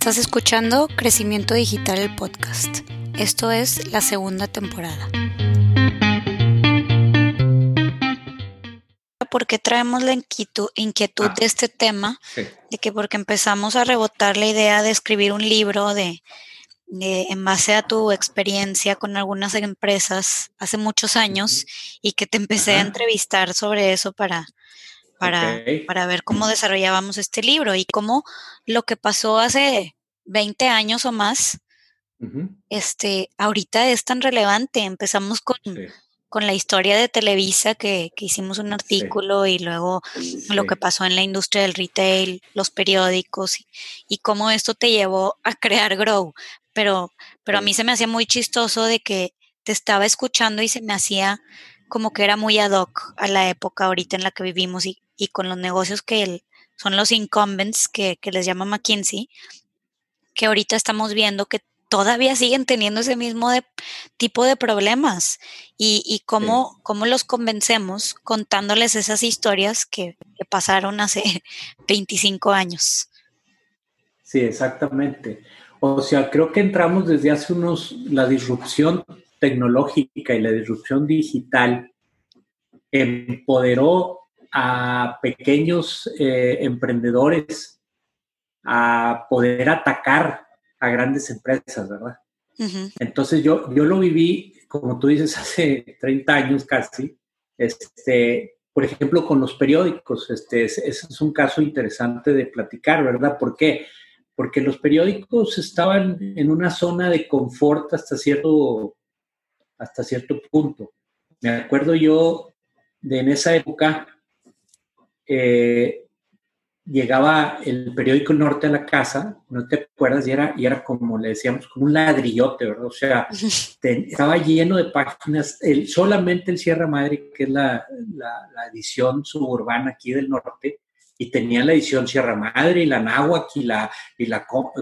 Estás escuchando Crecimiento Digital el podcast. Esto es la segunda temporada. ¿Por qué traemos la inquietud, Ah. de este tema? Sí. De que porque empezamos a rebotar la idea de escribir un libro de, de- en base a tu experiencia con algunas empresas hace muchos años y que te empecé a entrevistar sobre eso para, para, para ver cómo desarrollábamos este libro y cómo lo que pasó hace 20 años o más, este, ahorita es tan relevante. Empezamos con, Sí, con la historia de Televisa, que, que hicimos un artículo y luego lo que pasó en la industria del retail, los periódicos y, y cómo esto te llevó a crear Grow. Pero, pero a mí se me hacía muy chistoso de que te estaba escuchando y se me hacía como que era muy ad hoc a la época ahorita en la que vivimos y, y con los negocios que el- son los incumbents que, que les llama McKinsey, que ahorita estamos viendo que todavía siguen teniendo ese mismo de- tipo de problemas y, y cómo, cómo los convencemos contándoles esas historias que, que pasaron hace 25 años. Sí, exactamente. O sea, creo que entramos desde hace unos, la disrupción tecnológica y la disrupción digital empoderó a pequeños eh, emprendedores a poder atacar a grandes empresas, ¿verdad? Entonces yo, yo lo viví, como tú dices, hace 30 años casi, este, por ejemplo, con los periódicos. Este, ese es un caso interesante de platicar, ¿verdad? ¿Por qué? Porque los periódicos estaban en una zona de confort hasta cierto, hasta cierto punto. Me acuerdo yo de en esa época, eh, llegaba el periódico Norte a la casa, no te acuerdas, y era, y era como le decíamos, como un ladrillote, ¿verdad? O sea, te- estaba lleno de páginas, el, solamente el Sierra Madre, que es la, la- la edición suburbana aquí del norte, y tenía la edición Sierra Madre y la Náhuac y la, y la Co-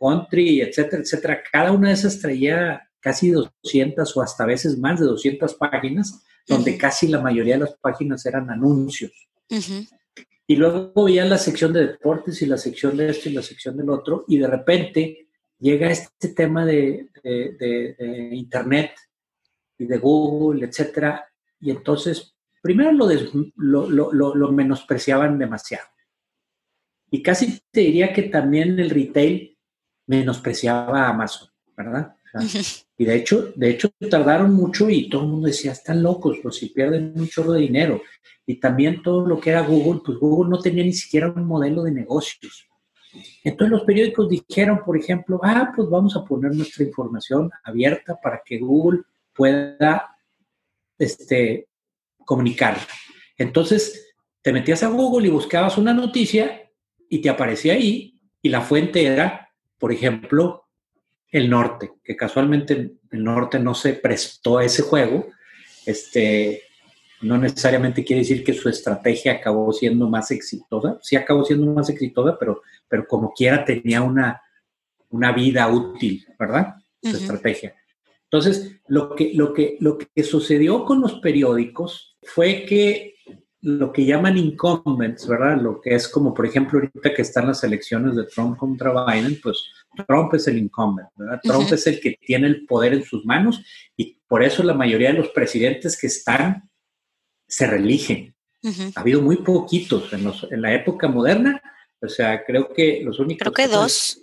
Country, etcétera, etcétera. Cada una de esas traía casi 200 o hasta a veces más de 200 páginas, donde casi la mayoría de las páginas eran anuncios. ujú, Y luego veía la sección de deportes y la sección de esto y la sección del otro, y de repente llega este tema de, Internet y de Google, etcétera, y entonces primero lo, menospreciaban demasiado. Y casi te diría que también el retail menospreciaba a Amazon, ¿verdad? y de hecho, de hecho tardaron mucho y todo el mundo decía, están locos, pues si pierden un chorro de dinero. Y también todo lo que era Google, pues Google no tenía ni siquiera un modelo de negocios. Entonces los periódicos dijeron, por ejemplo, ah, pues vamos a poner nuestra información abierta para que Google pueda este, comunicarla. Entonces te metías a Google y buscabas una noticia y te aparecía ahí y la fuente era, por ejemplo, el norte, que casualmente el norte no se prestó a ese juego, este, no necesariamente quiere decir que su estrategia acabó siendo más exitosa, sí acabó siendo más exitosa, pero, pero como quiera tenía una, una vida útil, ¿verdad? Su estrategia. Entonces, lo que, lo, que, lo que sucedió con los periódicos fue que lo que llaman incumbents, ¿verdad? Lo que es como, por ejemplo, ahorita que están las elecciones de Trump contra Biden, pues Trump es el incumbent, ¿verdad? Trump es el que tiene el poder en sus manos y por eso la mayoría de los presidentes que están se reeligen. Ujú. Ha habido muy poquitos en, los- en la época moderna, o sea, creo que los únicos... Creo que dos.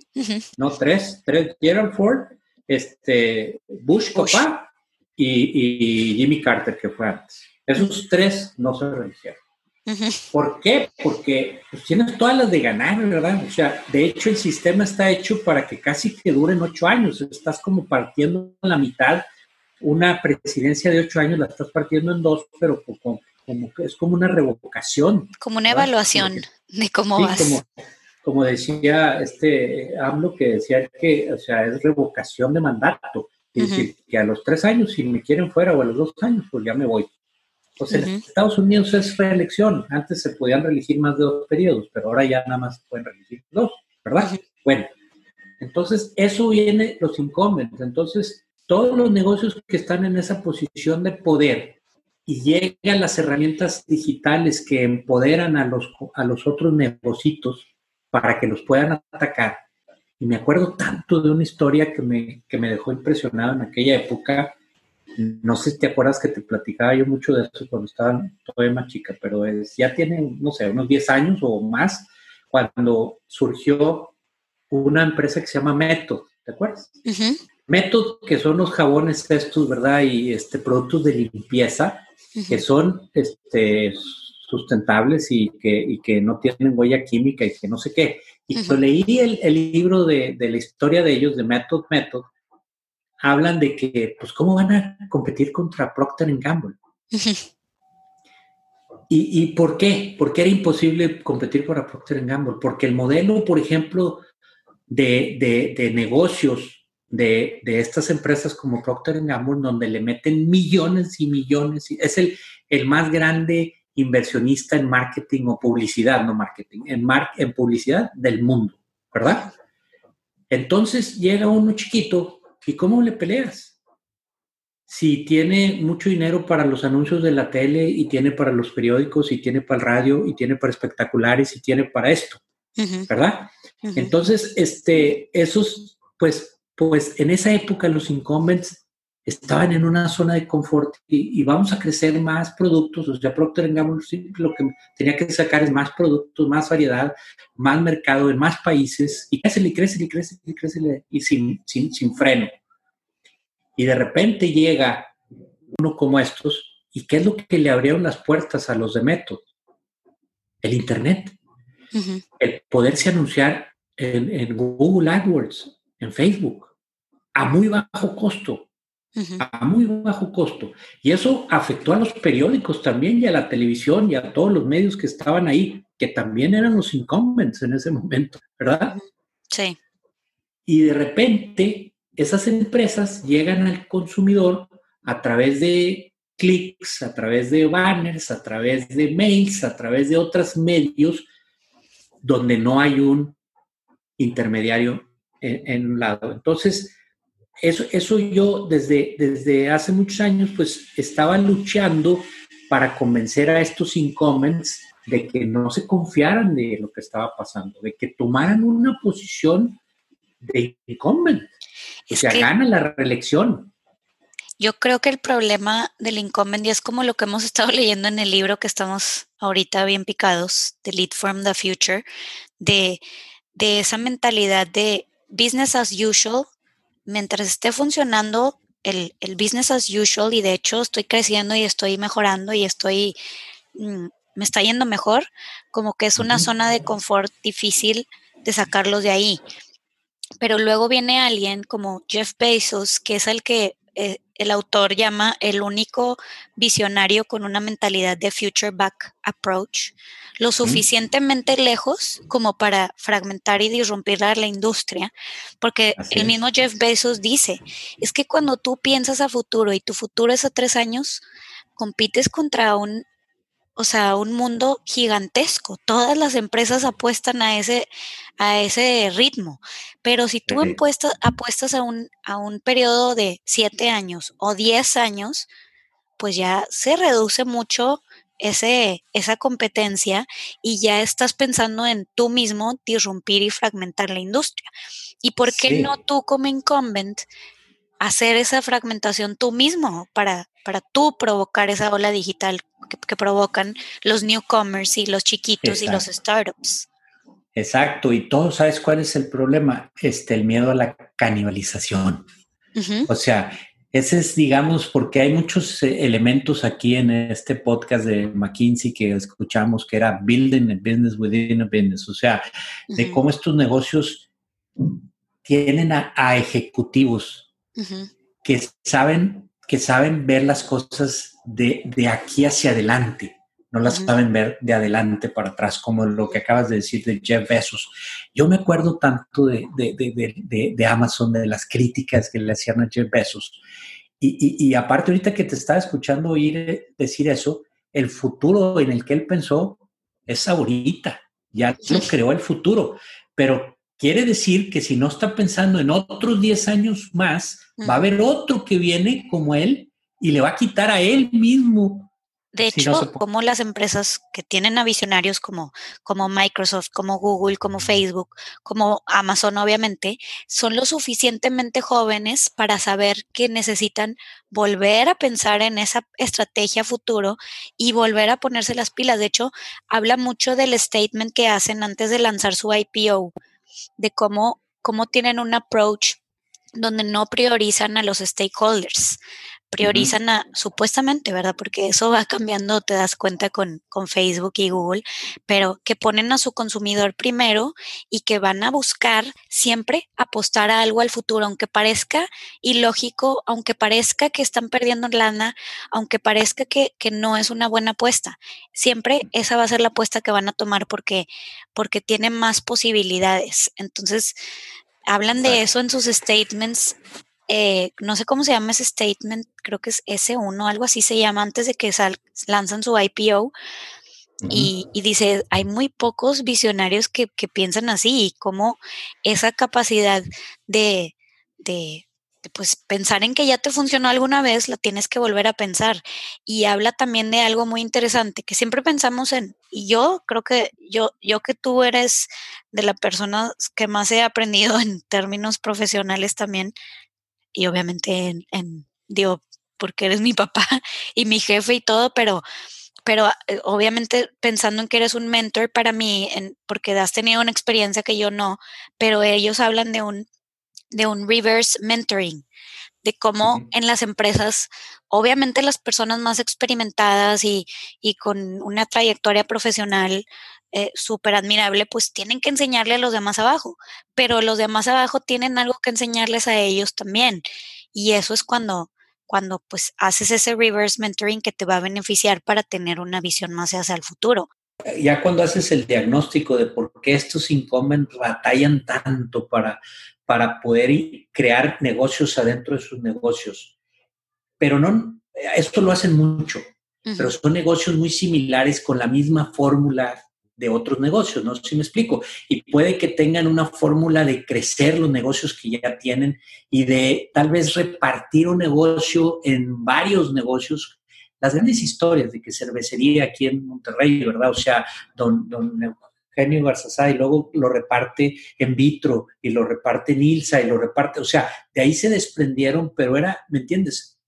No, tres, tres, Gerald Ford, este, Bush, Bush. papá y, y Jimmy Carter, que fue antes. Esos tres no se reeligieron. Ujú. ¿Por qué? Porque pues, tienes todas las de ganar, ¿verdad? O sea, de hecho el sistema está hecho para que casi que duren ocho años. Estás como partiendo en la mitad. Una presidencia de ocho años la estás partiendo en dos, pero como, como es como una revocación. Como una ¿verdad? evaluación Como que- de cómo Sí, vas. como, como decía este AMLO, que decía que, o sea, es revocación de mandato. Es decir, que a los tres años, si me quieren fuera, o a los dos años, pues ya me voy. Pues en Ujú. Estados Unidos es reelección. Antes se podían reelegir más de dos periodos, pero ahora ya nada más se pueden reelegir dos, ¿verdad? Bueno, entonces eso viene los incumbents. Entonces, todos los negocios que están en esa posición de poder y llegan las herramientas digitales que empoderan a los, a los otros negocios para que los puedan atacar, Y me acuerdo tanto de una historia que me, que me dejó impresionado en aquella época. No sé si te acuerdas que te platicaba yo mucho de eso cuando estaba todavía más chica, pero es, ya tiene, no sé, unos 10 años o más, cuando surgió una empresa que se llama Method, ¿te acuerdas? Method, que son los jabones estos, ¿verdad? Y este, productos de limpieza, que son este, sustentables y que, que no tienen huella química y que no sé qué. Y cuando leí el, libro de, la historia de ellos, de Method Method, hablan de que, pues, ¿cómo van a competir contra Procter Gamble? ¿Y, ¿Y, por qué? ¿Por qué era imposible competir contra Procter Gamble? Porque el modelo, por ejemplo, de, de, negocios de, de, estas empresas como Procter Gamble, donde le meten millones y millones, es el, el más grande inversionista en marketing o publicidad, no marketing, en, mar, en publicidad del mundo, ¿verdad? Entonces llega uno chiquito y ¿cómo le peleas? Si tiene mucho dinero para los anuncios de la tele y tiene para los periódicos y tiene para el radio y tiene para espectaculares y tiene para esto, ¿verdad? Entonces, este, esos, pues, pues en esa época los incumbents estaban en una zona de confort y, vamos a crecer más productos, o sea, Procter Gamble lo que tenía que sacar es más productos, más variedad, más mercado en más países y crece y crece y crece y crece y sin, sin, sin freno. Y de repente llega uno como estos y ¿qué es lo que le abrieron las puertas a los de Método? El Internet. El poderse anunciar en, en Google AdWords, en Facebook, a muy bajo costo a muy bajo costo. Y eso afectó a los periódicos también y a la televisión y a todos los medios que estaban ahí, que también eran los incumbents en ese momento, ¿verdad? Sí. Y de repente esas empresas llegan al consumidor a través de clics, a través de banners, a través de mails, a través de otros medios donde no hay un intermediario en, en un lado. Entonces, eso, eso yo desde, desde hace muchos años pues estaba luchando para convencer a estos incumbents de que no se confiaran de lo que estaba pasando, de que tomaran una posición de incumbent, o sea, gana la reelección. Yo creo que el problema del incumbent, y es como lo que hemos estado leyendo en el libro que estamos ahorita bien picados, de Lead from the Future, de, de esa mentalidad de business as usual, mientras esté funcionando el, business as usual y de hecho estoy creciendo y estoy mejorando y estoy, mm, me está yendo mejor, como que es una zona de confort difícil de sacarlos de ahí. Pero luego viene alguien como Jeff Bezos, que es el que eh, el autor llama el único visionario con una mentalidad de future back approach, lo suficientemente lejos como para fragmentar y disrumpir la, industria, porque el mismo Jeff Bezos dice, es que cuando tú piensas a futuro y tu futuro es a tres años, compites contra un o sea, un mundo gigantesco. Todas las empresas apuestan a ese, a ese ritmo. Pero si tú apuestas, apuestas a, un, a un periodo de siete años o diez años, pues ya se reduce mucho ese, esa competencia y ya estás pensando en tú mismo disrumpir y fragmentar la industria. ¿Y por qué no tú como incumbent hacer esa fragmentación tú mismo para, para tú provocar esa ola digital que, provocan los newcomers y los chiquitos y los startups. Exacto, y todo, ¿sabes cuál es el problema? Este, el miedo a la canibalización. O sea, ese es, digamos, porque hay muchos eh, elementos aquí en este podcast de McKinsey que escuchamos que era building a business within a business, o sea, de cómo estos negocios tienen a, ejecutivos que saben que saben ver las cosas de, de aquí hacia adelante, no las saben ver de adelante para atrás, como lo que acabas de decir de Jeff Bezos. Yo me acuerdo tanto de, de, de Amazon, de las críticas que le hacían a Jeff Bezos. Y, y, y, aparte, ahorita que te estaba escuchando oír decir eso, el futuro en el que él pensó es ahorita, ya lo creó el futuro, pero Quiere decir que si no está pensando en otros 10 años más, va a haber otro que viene como él y le va a quitar a él mismo. De hecho, como las empresas que tienen a visionarios como, como Microsoft, como Google, como Facebook, como Amazon, obviamente, son lo suficientemente jóvenes para saber que necesitan volver a pensar en esa estrategia futuro y volver a ponerse las pilas. De hecho, habla mucho del statement que hacen antes de lanzar su IPO, de cómo, cómo tienen un approach donde no priorizan a los stakeholders priorizan a, supuestamente, ¿verdad? Porque eso va cambiando, te das cuenta con, con, Facebook y Google, pero que ponen a su consumidor primero y que van a buscar siempre apostar a algo al futuro, aunque parezca ilógico, aunque parezca que están perdiendo lana, aunque parezca que, que no es una buena apuesta. Siempre esa va a ser la apuesta que van a tomar porque, porque tiene más posibilidades. Entonces, hablan de eso en sus statements eh, no sé cómo se llama ese statement, creo que es S1, algo así se llama, antes de que lanzan su IPO. y, dice, hay muy pocos visionarios que, piensan así y cómo esa capacidad de, de, pues pensar en que ya te funcionó alguna vez, la tienes que volver a pensar. Y habla también de algo muy interesante que siempre pensamos en, y yo creo que yo, yo que tú eres de la persona que más he aprendido en términos profesionales también, y obviamente en, digo, porque eres mi papá y mi jefe y todo, pero, pero eh, obviamente pensando en que eres un mentor para mí, en, porque has tenido una experiencia que yo no, pero ellos hablan de un, de un reverse mentoring, de cómo en las empresas, obviamente las personas más experimentadas y, y con una trayectoria profesional eh, súper admirable, pues tienen que enseñarle a los demás abajo, pero los demás abajo tienen algo que enseñarles a ellos también. Y eso es cuando, cuando pues haces ese reverse mentoring que te va a beneficiar para tener una visión más hacia el futuro. Ya cuando haces el diagnóstico de por qué estos incumbents batallan tanto para, para poder crear negocios adentro de sus negocios, pero no, esto lo hacen mucho, pero son negocios muy similares con la misma fórmula de otros negocios, ¿no? Si me explico. Y puede que tengan una fórmula de crecer los negocios que ya tienen y de tal vez repartir un negocio en varios negocios. Las grandes historias de que cervecería aquí en Monterrey, ¿verdad? O sea, don, don Eugenio Garzazá y luego lo reparte en vitro y lo reparte en Ilsa y lo reparte, o sea, de ahí se desprendieron, pero era, ¿me entiendes?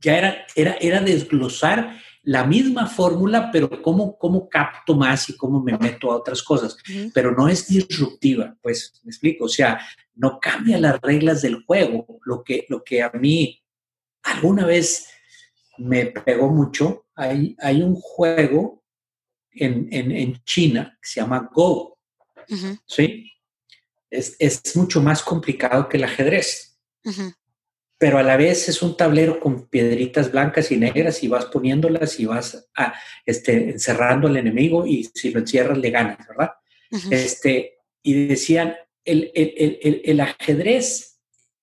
Ya era, era, era desglosar la misma fórmula, pero cómo, cómo capto más y cómo me meto a otras cosas. Pero no es disruptiva, pues, me explico. O sea, no cambia las reglas del juego. Lo que, lo que a mí alguna vez me pegó mucho, hay, hay un juego en, China que se llama Go. ¿Sí? Es, mucho más complicado que el ajedrez pero a la vez es un tablero con piedritas blancas y negras y vas poniéndolas y vas a, este, encerrando al enemigo y si lo encierras le ganas, ¿verdad? este, y decían, el, el, el, ajedrez,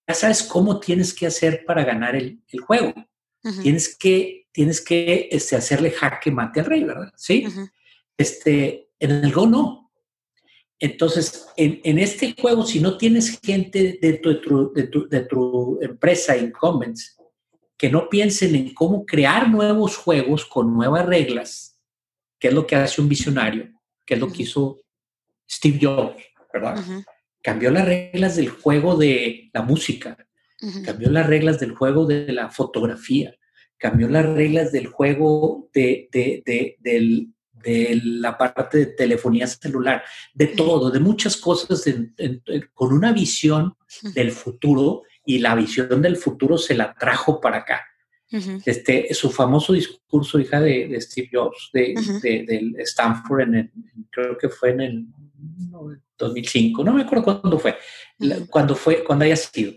ya sabes cómo tienes que hacer para ganar el, juego. Tienes que, tienes que este, hacerle jaque mate al rey, ¿verdad? Sí. Este, en el Go no. Entonces, en, este juego, si no tienes gente dentro de tu, de tu, de tu empresa, incumbents, que no piensen en cómo crear nuevos juegos con nuevas reglas, que es lo que hace un visionario, que es lo que hizo Steve Jobs, ¿verdad? Cambió las reglas del juego de la música, cambió las reglas del juego de la fotografía, cambió las reglas del juego de, del, de la parte de telefonía celular, de todo, de muchas cosas, con una visión del futuro y la visión del futuro se la trajo para acá. este, su famoso discurso, hija de, Steve Jobs, de, Stanford, en creo que fue en el 2005, no me acuerdo cuándo fue, cuando fue, cuando haya sido,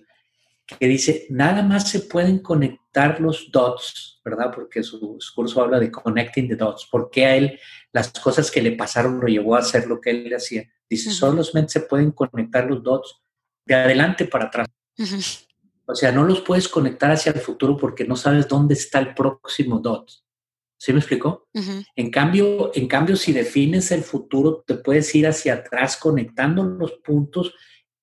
que dice, nada más se pueden conectar los dots, ¿verdad? Porque su discurso habla de connecting the dots, porque a él las cosas que le pasaron lo llevó a hacer lo que él hacía. Dice, solamente se pueden conectar los dots de adelante para atrás. O sea, no los puedes conectar hacia el futuro porque no sabes dónde está el próximo dot. ¿Sí me explicó? En cambio, en cambio, si defines el futuro, te puedes ir hacia atrás conectando los puntos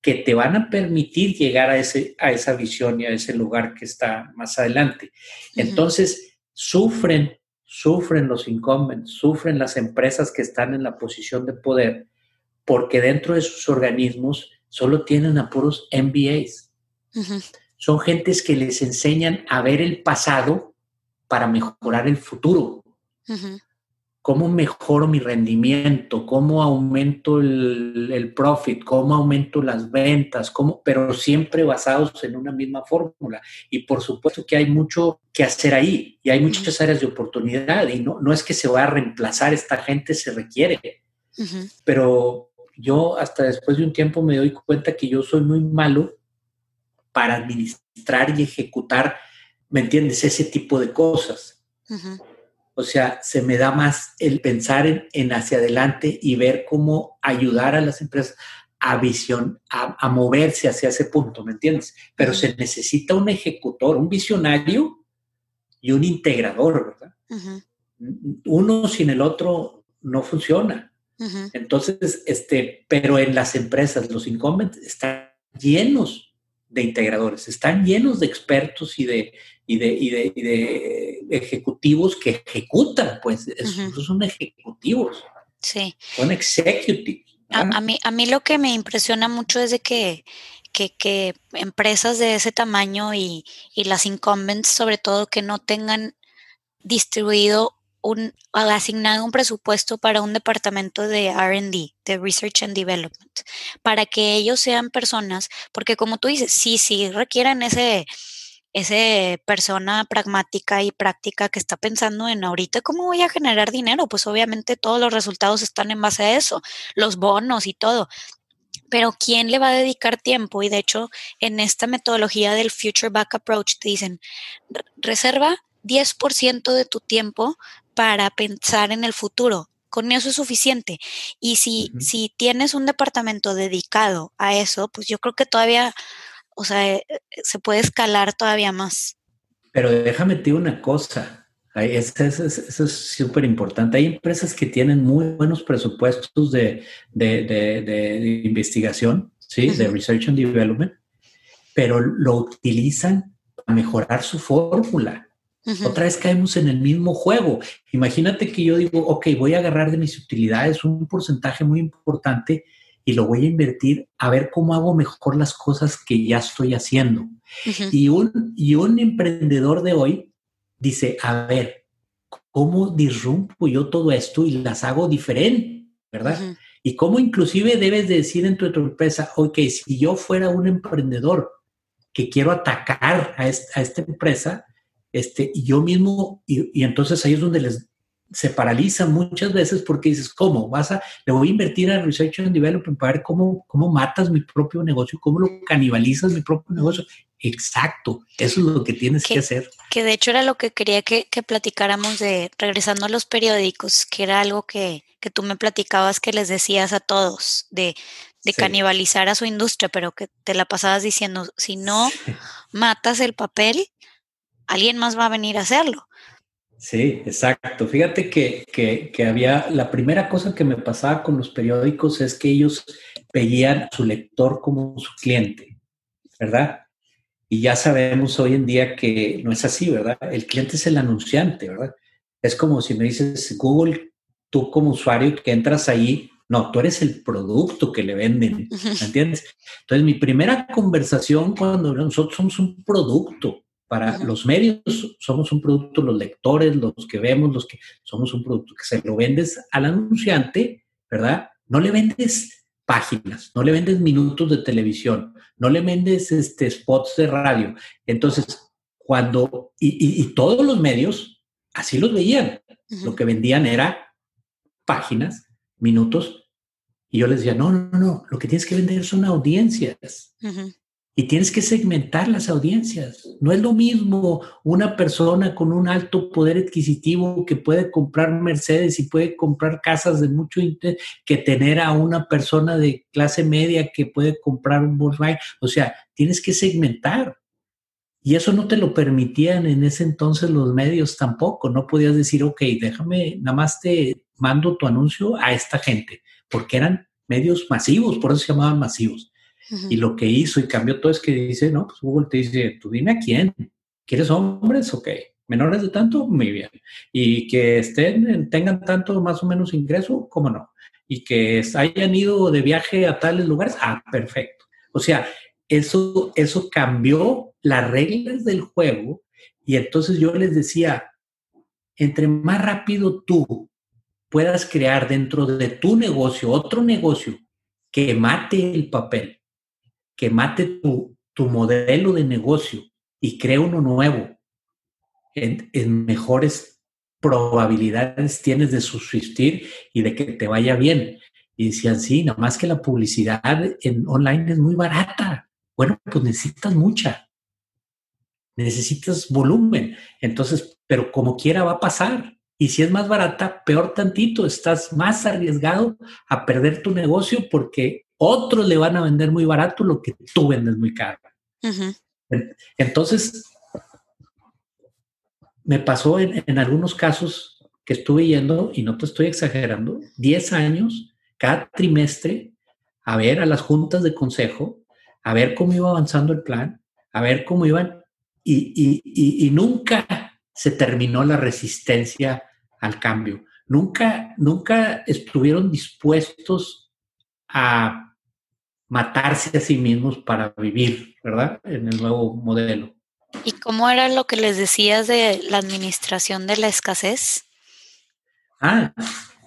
que te van a permitir llegar a, ese, a esa visión y a ese lugar que está más adelante. Entonces, sufren, sufren los incumbents, sufren las empresas que están en la posición de poder, porque dentro de sus organismos solo tienen a puros MBAs. Son gentes que les enseñan a ver el pasado para mejorar el futuro. ¿Cómo mejoro mi rendimiento? ¿Cómo aumento el, profit? ¿Cómo aumento las ventas? ¿Cómo? Pero siempre basados en una misma fórmula. Y por supuesto que hay mucho que hacer ahí y hay muchas áreas de oportunidad y no, no es que se vaya a reemplazar, esta gente se requiere. Pero yo hasta después de un tiempo me doy cuenta que yo soy muy malo para administrar y ejecutar, ¿me entiendes? Ese tipo de cosas. O sea, se me da más el pensar en, hacia adelante y ver cómo ayudar a las empresas a visión, a, moverse hacia ese punto, ¿me entiendes? Pero se necesita un ejecutor, un visionario y un integrador, ¿verdad? Uno sin el otro no funciona. Entonces, este, pero en las empresas, los incumbents están llenos de integradores, están llenos de expertos y de, y de, y de, ejecutivos que ejecutan, pues, son ejecutivos. Sí. Son executives. A, mí, a mí lo que me impresiona mucho es de que, que, empresas de ese tamaño y, y, las incumbents, sobre todo, que no tengan distribuido un, asignado un presupuesto para un departamento de RD, de Research and Development, para que ellos sean personas, porque como tú dices, sí, sí requieren ese, ese persona pragmática y práctica que está pensando en ahorita cómo voy a generar dinero, pues obviamente todos los resultados están en base a eso, los bonos y todo. Pero ¿quién le va a dedicar tiempo? Y de hecho, en esta metodología del Future Back Approach te dicen, reserva 10% de tu tiempo para pensar en el futuro. Con eso es suficiente. Y si, si tienes un departamento dedicado a eso, pues yo creo que todavía, o sea, eh, se puede escalar todavía más. Pero déjame decir una cosa. Eso es súper importante. Hay empresas que tienen muy buenos presupuestos de, investigación, ¿sí? de research and development, pero lo utilizan para mejorar su fórmula. Otra vez caemos en el mismo juego. Imagínate que yo digo, ok, voy a agarrar de mis utilidades un porcentaje muy importante y lo voy a invertir a ver cómo hago mejor las cosas que ya estoy haciendo. y, un, y un emprendedor de hoy dice, a ver, ¿cómo disrumpo yo todo esto y las hago diferente? ¿Verdad? Y cómo inclusive debes de decir en tu, empresa, ok, si yo fuera un emprendedor que quiero atacar a esta empresa, este, y yo mismo, y, entonces ahí es donde les se paraliza muchas veces porque dices, ¿cómo? Vas a, le voy a invertir a Research and Development para ver cómo, cómo matas mi propio negocio, cómo lo canibalizas mi propio negocio. Exacto, eso es lo que tienes que, hacer. Que de hecho era lo que quería que, que, platicáramos de, regresando a los periódicos, que era algo que, que tú me platicabas que les decías a todos, de, de canibalizar a su industria, pero que te la pasabas diciendo, si no matas el papel, alguien más va a venir a hacerlo. Sí, exacto. Fíjate que, que, había, la primera cosa que me pasaba con los periódicos es que ellos veían a su lector como su cliente, ¿verdad? Y ya sabemos hoy en día que no es así, ¿verdad? El cliente es el anunciante, ¿verdad? Es como si me dices, Google, tú como usuario que entras ahí, no, tú eres el producto que le venden, ¿me entiendes? Entonces, mi primera conversación cuando nosotros somos un producto, para los medios somos un producto, los lectores, los que vemos, los que somos un producto que se lo vendes al anunciante, ¿verdad? No le vendes páginas, no le vendes minutos de televisión, no le vendes este, spots de radio. Entonces, cuando, y, todos los medios así los veían, lo que vendían era páginas, minutos, y yo les decía, no, no, no, lo que tienes que vender son audiencias. Y tienes que segmentar las audiencias. No es lo mismo una persona con un alto poder adquisitivo que puede comprar Mercedes y puede comprar casas de mucho interés que tener a una persona de clase media que puede comprar un Volkswagen. O sea, tienes que segmentar. Y eso no te lo permitían en ese entonces los medios tampoco. No podías decir, ok, déjame, nada más te mando tu anuncio a esta gente, porque eran medios masivos, por eso se llamaban masivos. Y lo que hizo y cambió todo es que dice, no, pues Google te dice, tú dime a quién. ¿Quieres hombres? Ok. Menores de tanto, muy bien. Y que estén, tengan tanto más o menos ingreso, cómo no. Y que hayan ido de viaje a tales lugares, ah, perfecto. O sea, eso, eso cambió las reglas del juego y entonces yo les decía, entre más rápido tú puedas crear dentro de tu negocio otro negocio que mate el papel, que mate tu, tu modelo de negocio y cree uno nuevo, en, mejores probabilidades tienes de subsistir y de que te vaya bien. Y decían, sí, nada más que la publicidad en online es muy barata. Bueno, pues necesitas mucha. Necesitas volumen. Entonces, pero como quiera va a pasar. Y si es más barata, peor tantito, estás más arriesgado a perder tu negocio porque otros le van a vender muy barato lo que tú vendes muy caro. Entonces, me pasó en, en, algunos casos que estuve yendo, y no te estoy exagerando, 10 años cada trimestre a ver a las juntas de consejo, a ver cómo iba avanzando el plan, a ver cómo iban, y, y, y, nunca se terminó la resistencia al cambio. Nunca, nunca estuvieron dispuestos a matarse a sí mismos para vivir, ¿verdad? En el nuevo modelo. ¿Y cómo era lo que les decías de la administración de la escasez? Ah,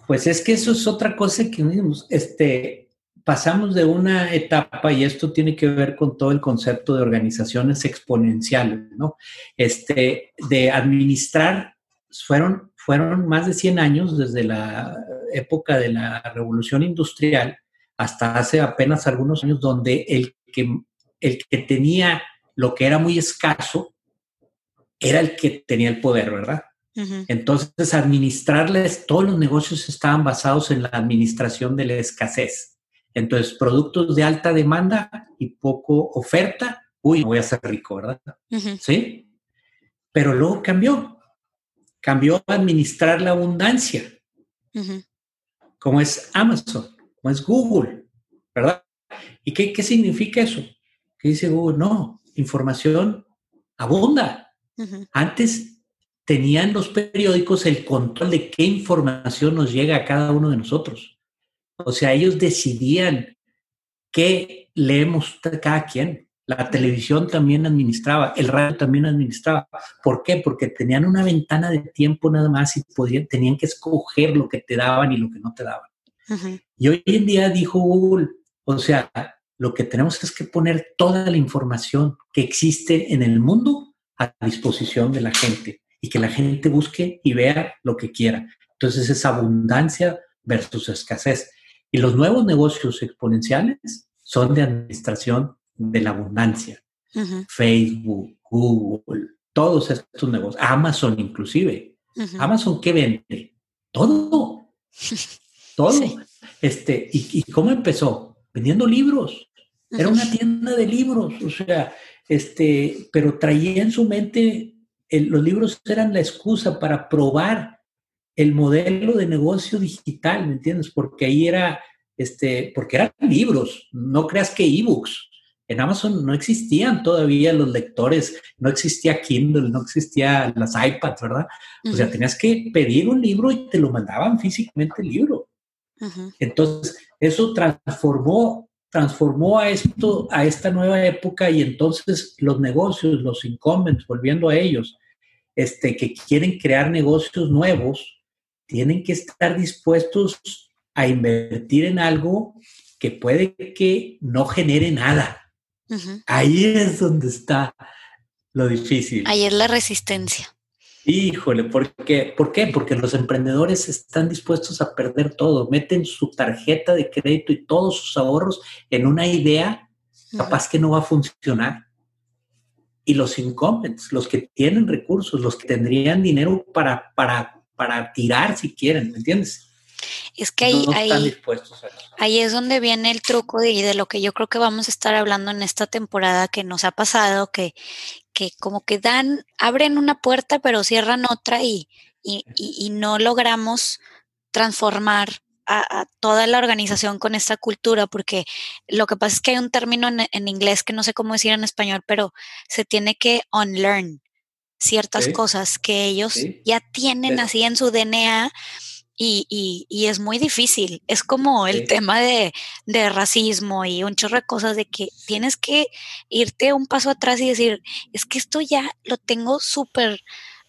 pues es que eso es otra cosa que este, pasamos de una etapa, y esto tiene que ver con todo el concepto de organizaciones exponenciales, ¿no? Este, de administrar, fueron, fueron más de 100 años desde la época de la revolución industrial hasta hace apenas algunos años, donde el que, el que tenía lo que era muy escaso era el que tenía el poder, ¿verdad? Entonces, administrarles, todos los negocios estaban basados en la administración de la escasez. Entonces, productos de alta demanda y poco oferta, uy, voy a ser rico, ¿verdad? Sí. Pero luego cambió. Cambió a administrar la abundancia, como es Amazon, es Google, ¿verdad? ¿Y qué, qué significa eso? ¿Qué dice Google? No, información abunda. Antes tenían los periódicos el control de qué información nos llega a cada uno de nosotros. O sea, ellos decidían qué leemos cada quien. La televisión también administraba, el radio también administraba. ¿Por qué? Porque tenían una ventana de tiempo nada más y podían, tenían que escoger lo que te daban y lo que no te daban. Y hoy en día dijo Google, o sea, lo que tenemos es que poner toda la información que existe en el mundo a disposición de la gente y que la gente busque y vea lo que quiera. Entonces es abundancia versus escasez. Y los nuevos negocios exponenciales son de administración de la abundancia. Facebook, Google, todos estos negocios, Amazon inclusive. Amazon, ¿qué vende? Todo. Todo. Este, ¿y, ¿Y cómo empezó? Vendiendo libros. Era una tienda de libros, o sea, este, pero traía en su mente, los libros eran la excusa para probar el modelo de negocio digital, ¿me entiendes? Porque ahí era, este, porque eran libros, no creas que ebooks. En Amazon no existían todavía los lectores, no existía Kindle, no existía las iPads, ¿verdad? O sea, tenías que pedir un libro y te lo mandaban físicamente el libro. Entonces, eso transformó transformó a esto, a esta nueva época y entonces los negocios, los incumbents, volviendo a ellos, este, que quieren crear negocios nuevos, tienen que estar dispuestos a invertir en algo que puede que no genere nada. Ahí es donde está lo difícil. Ahí es la resistencia. Híjole, ¿por qué? ¿por qué? Porque los emprendedores están dispuestos a perder todo, meten su tarjeta de crédito y todos sus ahorros en una idea capaz que no va a funcionar. Y los incumbents, los que tienen recursos, los que tendrían dinero para, para, para tirar si quieren, ¿me entiendes? Es que ahí, ahí, es donde viene el truco de, de lo que yo creo que vamos a estar hablando en esta temporada que nos ha pasado, que, que como que dan, abren una puerta pero cierran otra y, y, no logramos transformar a, toda la organización con esta cultura, porque lo que pasa es que hay un término en, en, inglés que no sé cómo decir en español, pero se tiene que unlearn. ciertas cosas que ellos ya tienen así en su DNA y, es muy difícil. Es como el tema de, racismo y un chorro de cosas de que tienes que irte un paso atrás y decir, es que esto ya lo tengo súper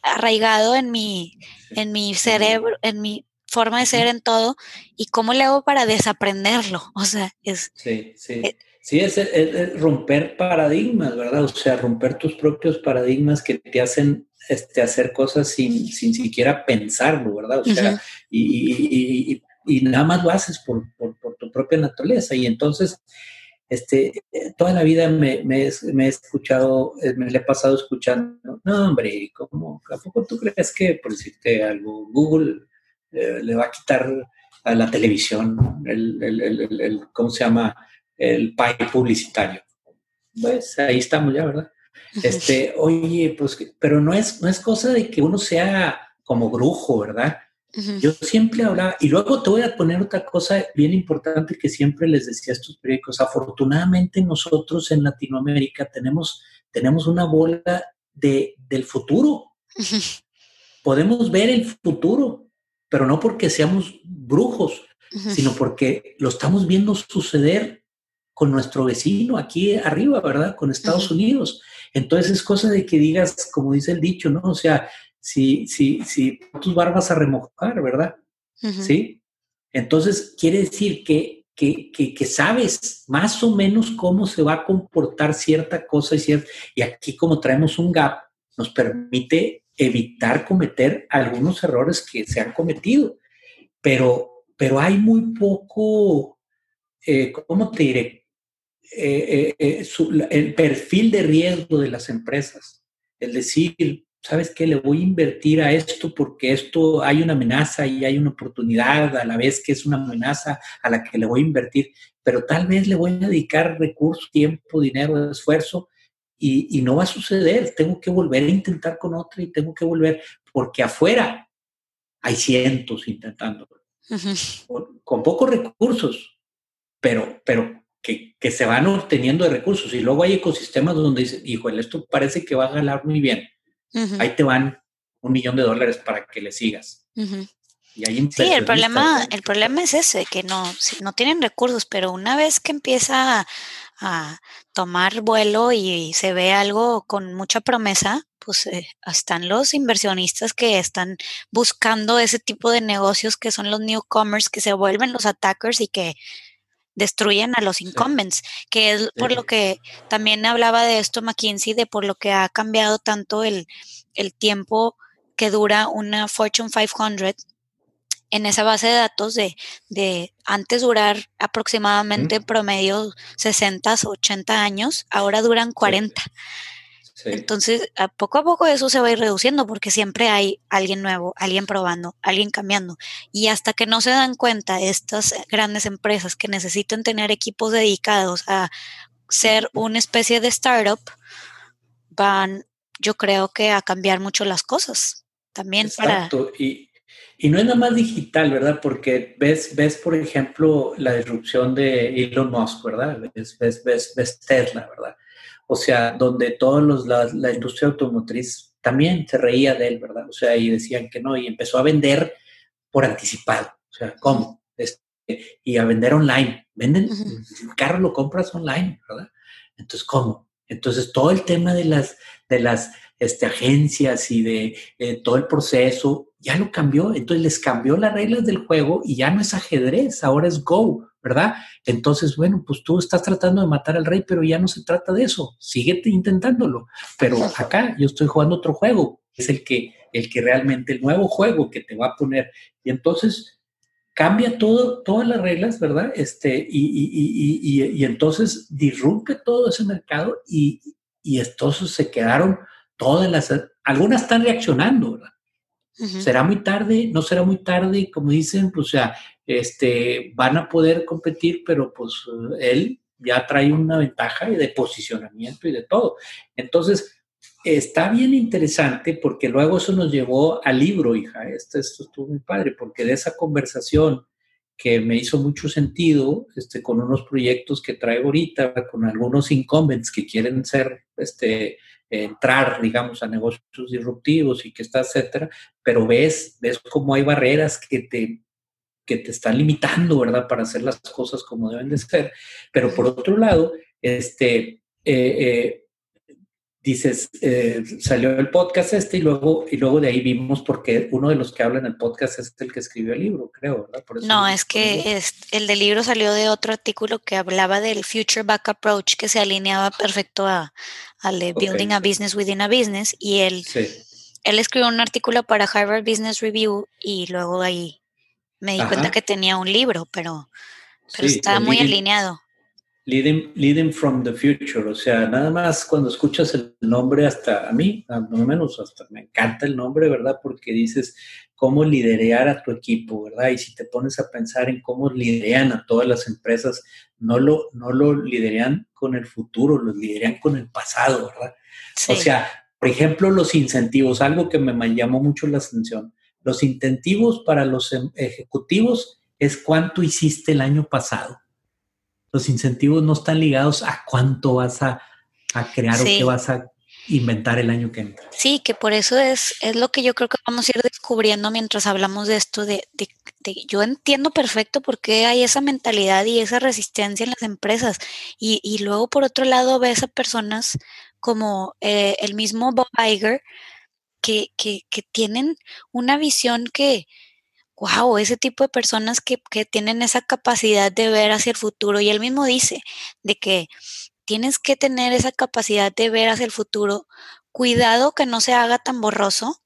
arraigado en mi, en mi cerebro, en mi forma de ser en todo, y cómo le hago para desaprenderlo. O sea, es... Sí, sí. Eh sí, es, romper paradigmas, ¿verdad? O sea, romper tus propios paradigmas que te hacen este, hacer cosas sin, sin siquiera pensarlo, ¿verdad? O sea, y, nada más lo haces por, tu propia naturaleza. Y entonces, este, toda la vida me, he escuchado, eh, me le he pasado escuchando, no, hombre, ¿cómo, ¿a poco tú crees que, por decirte algo, Google eh, le va a quitar a la televisión el, el, ¿cómo se llama? El pay publicitario. Pues ahí estamos ya, ¿verdad? Este, oye, pues, pero no es, no es cosa de que uno sea como brujo, ¿verdad? Yo siempre hablaba, y luego te voy a poner otra cosa bien importante que siempre les decía a estos periódicos. Afortunadamente nosotros en Latinoamérica tenemos, tenemos una bola de, del futuro. Podemos ver el futuro, pero no porque seamos brujos, sino porque lo estamos viendo suceder con nuestro vecino aquí arriba, ¿verdad? Con Estados Unidos. Entonces es cosa de que digas, como dice el dicho, ¿no? O sea, si, si, si tus barbas a remojar, ¿verdad? ¿Sí? Entonces quiere decir que, que, que, sabes más o menos cómo se va a comportar cierta cosa y cierta, y aquí como traemos un gap, nos permite evitar cometer algunos errores que se han cometido. Pero, pero hay muy poco, eh, ¿cómo te diré? Eh, eh, eh, el perfil de riesgo de las empresas. El decir, ¿sabes qué? Le voy a invertir a esto porque esto hay una amenaza y hay una oportunidad a la vez que es una amenaza a la que le voy a invertir, pero tal vez le voy a dedicar recursos, tiempo, dinero, esfuerzo y, no va a suceder. Tengo que volver a intentar con otra y tengo que volver porque afuera hay cientos intentando. con, pocos recursos, pero, pero que, se van obteniendo de recursos. Y luego hay ecosistemas donde dicen, híjole, esto parece que va a ganar muy bien. Ahí te van un millón de dólares para que le sigas. sí, el problema, el problema es ese, que no, no tienen recursos, pero una vez que empieza a, tomar vuelo y, se ve algo con mucha promesa, pues eh, están los inversionistas que están buscando ese tipo de negocios que son los newcomers, que se vuelven los attackers y que destruyen a los incumbents, que es por lo que también hablaba de esto McKinsey, de por lo que ha cambiado tanto el, tiempo que dura una Fortune 500 en esa base de datos de, de antes durar aproximadamente en promedio 60 o 80 años, ahora duran 40. Entonces, a poco a poco eso se va a ir reduciendo porque siempre hay alguien nuevo, alguien probando, alguien cambiando. Y hasta que no se dan cuenta estas grandes empresas que necesitan tener equipos dedicados a ser una especie de startup, van, yo creo que a cambiar mucho las cosas. También Exacto. Y, y no es nada más digital, ¿verdad? Porque ves, ves, por ejemplo, la disrupción de Elon Musk, ¿verdad? Ves, ves, ves, ves Tesla, ¿verdad? O sea, donde todos los, la, industria automotriz también se reía de él, ¿verdad? O sea, y decían que no, y empezó a vender por anticipado, o sea, ¿cómo? Este, y a vender online, venden, el carro lo compras online, ¿verdad? Entonces, ¿cómo? Entonces, todo el tema de las, de las este, agencias y de eh, todo el proceso ya lo cambió, entonces les cambió las reglas del juego y ya no es ajedrez, ahora es Go. ¿verdad? Entonces, bueno, pues tú estás tratando de matar al rey, pero ya no se trata de eso, síguete intentándolo. Pero acá yo estoy jugando otro juego, es el que, el que realmente, el nuevo juego que te va a poner. Y entonces cambia todo, todas las reglas, ¿verdad? Este, y, entonces disrumpe todo ese mercado y, y entonces se quedaron todas las, algunas están reaccionando, ¿verdad? ¿Será muy tarde? ¿No será muy tarde? Como dicen, pues, o sea, este, van a poder competir, pero pues él ya trae una ventaja de posicionamiento y de todo. Entonces, está bien interesante porque luego eso nos llevó al libro, hija. Esto, esto estuvo muy padre, porque de esa conversación que me hizo mucho sentido este, con unos proyectos que traigo ahorita, con algunos incumbents que quieren ser este, entrar, digamos, a negocios disruptivos y que está, etcétera, pero ves, ves cómo hay barreras que te, que te están limitando, ¿verdad?, para hacer las cosas como deben de ser. Pero por otro lado, este, eh, eh, dices, eh, salió el podcast este y luego, y luego de ahí vimos porque uno de los que habla en el podcast es el que escribió el libro, creo, ¿verdad? no, es que es, el del libro salió de otro artículo que hablaba del Future Back Approach que se alineaba perfecto a, al de Building a Business Within a Business y él, él escribió un artículo para Harvard Business Review y luego ahí me di cuenta que tenía un libro, pero, pero estaba muy alineado. Leading, from the future, o sea, nada más cuando escuchas el nombre, hasta a mí, no menos, hasta me encanta el nombre, ¿verdad? Porque dices cómo liderear a tu equipo, ¿verdad? Y si te pones a pensar en cómo liderean a todas las empresas, no lo, no lo liderean con el futuro, lo liderean con el pasado, ¿verdad? O sea, por ejemplo, los incentivos, algo que me llamó mucho la atención. Los incentivos para los em, ejecutivos es cuánto hiciste el año pasado los incentivos no están ligados a cuánto vas a, crear o qué vas a inventar el año que entra. Sí, que por eso es, es lo que yo creo que vamos a ir descubriendo mientras hablamos de esto, de, de, yo entiendo perfecto por qué hay esa mentalidad y esa resistencia en las empresas. Y, y luego, por otro lado, ves a personas como eh, el mismo Bob Iger, que, que, que tienen una visión que, wow, ese tipo de personas que, tienen esa capacidad de ver hacia el futuro. Y él mismo dice de que tienes que tener esa capacidad de ver hacia el futuro. Cuidado que no se haga tan borroso,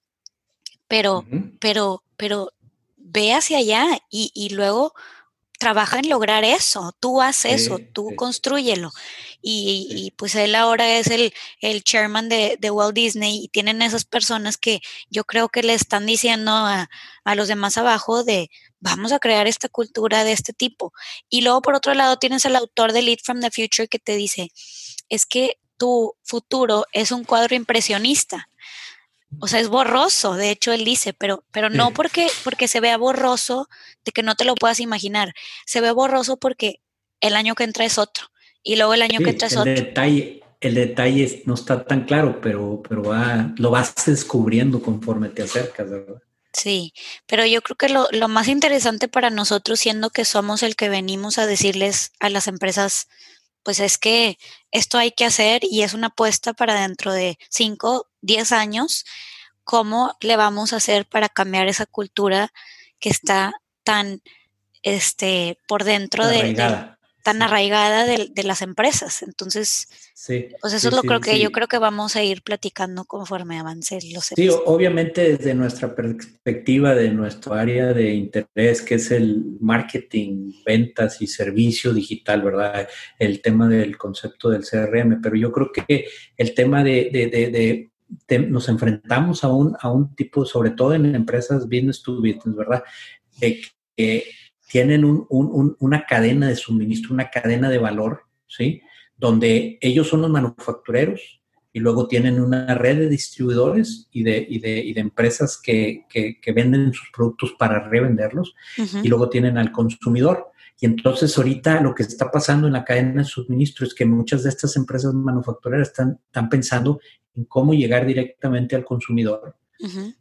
pero, pero, pero ve hacia allá y, y luego trabaja en lograr eso, tú haz eso, tú construyelo. Y, pues él ahora es el, el chairman de, Walt Disney y tienen esas personas que yo creo que le están diciendo a, a los demás abajo de vamos a crear esta cultura de este tipo. Y luego por otro lado tienes al autor de Lead from the Future que te dice, es que tu futuro es un cuadro impresionista o sea, es borroso, de hecho él dice, pero, pero no porque, porque se vea borroso de que no te lo puedas imaginar, se ve borroso porque el año que entra es otro y luego el año que entra es otro. Detalle, el detalle no está tan claro, pero, pero lo vas descubriendo conforme te acercas, ¿verdad? Sí, pero yo creo que lo, lo más interesante para nosotros, siendo que somos el que venimos a decirles a las empresas, pues es que esto hay que hacer y es una apuesta para dentro de 5, 10 años, cómo le vamos a hacer para cambiar esa cultura que está tan este, por dentro de, tan arraigada de, las empresas. Entonces, pues eso es lo creo que yo creo que vamos a ir platicando conforme avance los Sí, obviamente desde nuestra perspectiva de nuestro área de interés, que es el marketing, ventas y servicio digital, ¿verdad? El tema del concepto del CRM, pero yo creo que el tema de, de, de nos enfrentamos a un, a un tipo, sobre todo en empresas business to business, ¿verdad? De que tienen una cadena de suministro, una cadena de valor, ¿sí? Donde ellos son los manufactureros y luego tienen una red de distribuidores y de, de, empresas que, venden sus productos para revenderlos y luego tienen al consumidor. Y entonces ahorita lo que está pasando en la cadena de suministro es que muchas de estas empresas manufactureras están, están pensando en cómo llegar directamente al consumidor.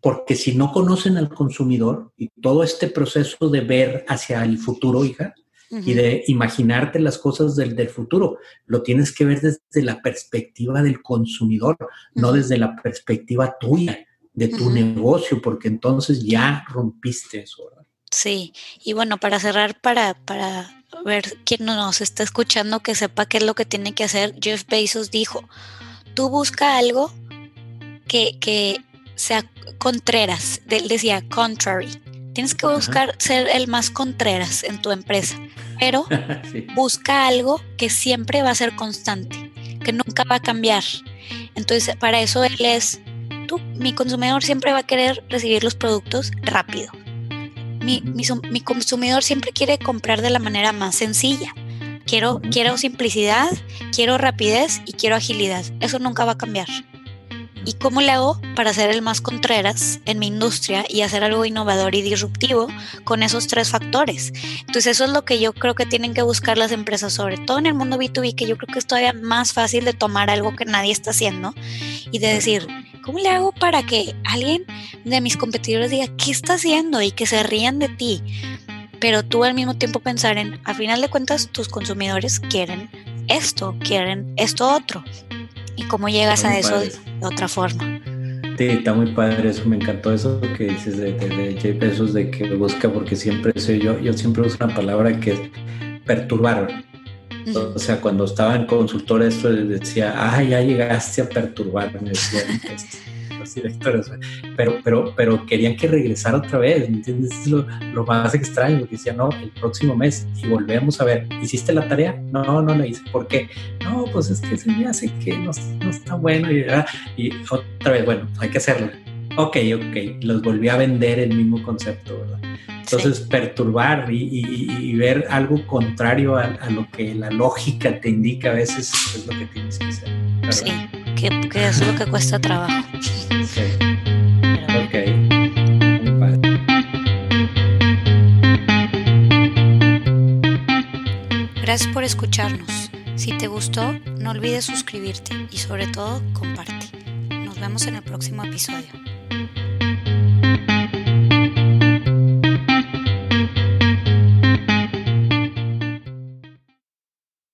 Porque si no conocen al consumidor y todo este proceso de ver hacia el futuro, hija, y de imaginarte las cosas del, del, futuro, lo tienes que ver desde la perspectiva del consumidor, no desde la perspectiva tuya, de tu negocio, porque entonces ya rompiste eso. Sí, y bueno, para cerrar, para, para ver quién nos está escuchando, que sepa qué es lo que tiene que hacer, Jeff Bezos dijo, tú busca algo que, que sea Contreras, él decía contrary. Tienes que buscar ser el más Contreras en tu empresa, pero busca algo que siempre va a ser constante, que nunca va a cambiar. Entonces, para eso él es, tú, mi consumidor siempre va a querer recibir los productos rápido. Mi, mi, consumidor siempre quiere comprar de la manera más sencilla. Quiero, quiero simplicidad, quiero rapidez y quiero agilidad. Eso nunca va a cambiar. ¿Y cómo le hago para ser el más contreras en mi industria y hacer algo innovador y disruptivo con esos tres factores? Entonces eso es lo que yo creo que tienen que buscar las empresas, sobre todo en el mundo B2B, que yo creo que es todavía más fácil de tomar algo que nadie está haciendo y de decir, ¿cómo le hago para que alguien de mis competidores diga, ¿qué está haciendo? Y que se rían de ti. Pero tú al mismo tiempo pensar en, a final de cuentas, tus consumidores quieren esto, quieren esto otro. ¿Y cómo llegas a eso de otra forma? Sí, está muy padre eso, me encantó eso que dices de, de, de Jay de que busca, porque siempre soy yo, yo siempre uso una palabra que es perturbar. O sea, cuando estaba en consultor esto decía, ah, ya llegaste a perturbar, me decían los directores, pero, pero, pero querían que regresara otra vez, ¿me entiendes? Es lo, lo, más extraño, porque decía, no, el próximo mes y volvemos a ver, ¿hiciste la tarea? No, no la hice, ¿por qué? No, pues es que se me hace que no, no está bueno y, y otra vez, bueno, hay que hacerlo. Ok, ok, los volví a vender el mismo concepto, ¿verdad? Entonces, perturbar y, ver algo contrario a, lo que la lógica te indica a veces es lo que tienes que hacer. Sí, que, que, es lo que cuesta trabajo. Sí. Gracias por escucharnos. Si te gustó, no olvides suscribirte y sobre todo comparte. Nos vemos en el próximo episodio.